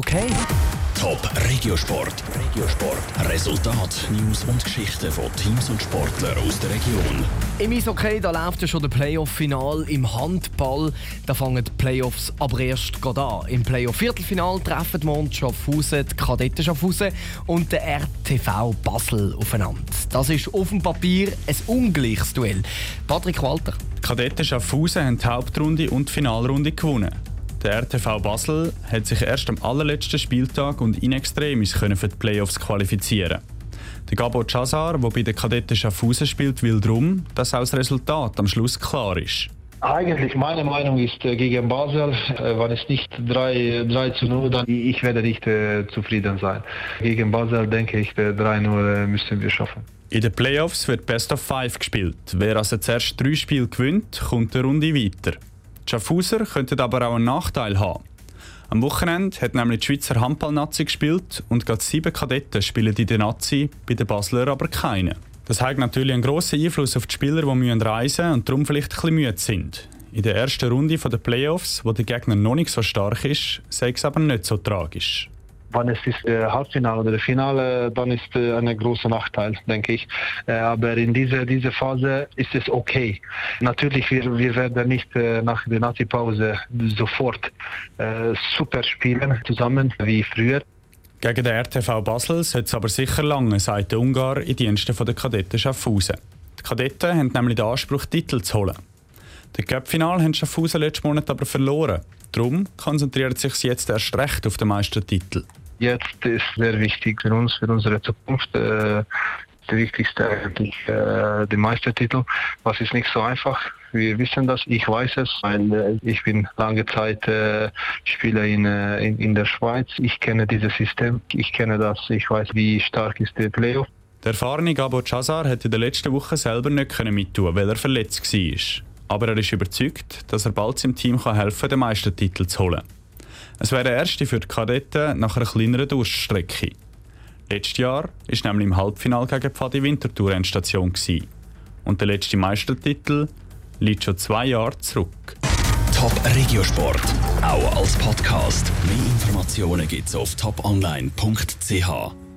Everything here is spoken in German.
Okay. Top Regiosport. Regiosport. Resultat, News und Geschichten von Teams und Sportlern aus der Region. Im Eishockey da läuft ja schon der Playoff-Final. Im Handball da fangen die Playoffs aber erst gerade an. Im Playoff-Viertelfinal treffen die Mond Schaffhausen, die Kadetten Schaffhausen und der RTV Basel aufeinander. Das ist auf dem Papier ein ungleiches Duell. Patrick Walter. Die Kadetten Schaffhausen haben die Hauptrunde und die Finalrunde gewonnen. Der RTV Basel hat sich erst am allerletzten Spieltag und in Extremis für die Playoffs qualifizieren. Der Gabo Chazar, der bei den Kadetten Schaffhausen spielt, will darum, dass auch das Resultat am Schluss klar ist. Eigentlich meine Meinung ist äh, gegen Basel, äh, wenn es nicht 3, 3 zu 0, dann ich werde nicht äh, zufrieden sein. Gegen Basel denke ich, 3-0 müssen wir schaffen. In den Playoffs wird Best of Five gespielt. Wer also zuerst drei Spiele gewinnt, kommt eine Runde weiter. Schaffhauser könnten aber auch einen Nachteil haben. Am Wochenende hat nämlich die Schweizer Handball-Nazi gespielt und gerade sieben Kadetten spielen in der Nazi, bei den Basler aber keine. Das hat natürlich einen grossen Einfluss auf die Spieler, die müssen reisen und darum vielleicht bisschen müde sind. In der ersten Runde der Playoffs, wo der Gegner noch nicht so stark ist, sei es aber nicht so tragisch wann es ist äh, Halbfinale oder Finale, dann ist äh, ein großer Nachteil, denke ich. Äh, aber in dieser diese Phase ist es okay. Natürlich, wir, wir werden nicht äh, nach der Nazi-Pause sofort äh, super spielen zusammen wie früher. Gegen den RTV Basel sollte es aber sicher lange, sagt der Ungar in Diensten der Kadetten Schaffhausen. Die Kadetten haben nämlich den Anspruch, Titel zu holen. Das Cup-Final haben Schaffhausen letzten Monat aber verloren. Darum konzentriert sich jetzt erst recht auf den Meistertitel jetzt ist sehr wichtig für uns, für unsere Zukunft. Äh, der wichtigste eigentlich äh, der Meistertitel. Was ist nicht so einfach. Wir wissen das, ich weiß es, weil äh, ich bin lange Zeit äh, Spieler in, äh, in, in der Schweiz. Ich kenne dieses System, ich kenne das, ich weiß, wie stark ist der Playoff. Der erfahrene Gabo Chazar hätte in der letzten Woche selber nicht mittun weil er verletzt war. Aber er ist überzeugt, dass er bald seinem Team helfen kann, den Meistertitel zu holen. Es wäre der erste für die Kadetten nach einer kleineren Durststrecke. Letztes Jahr war nämlich im Halbfinale gegen Pfadi Winterthur Endstation. Und der letzte Meistertitel liegt schon zwei Jahre zurück. Top Regiosport, auch als Podcast. Mehr Informationen gibt es auf toponline.ch.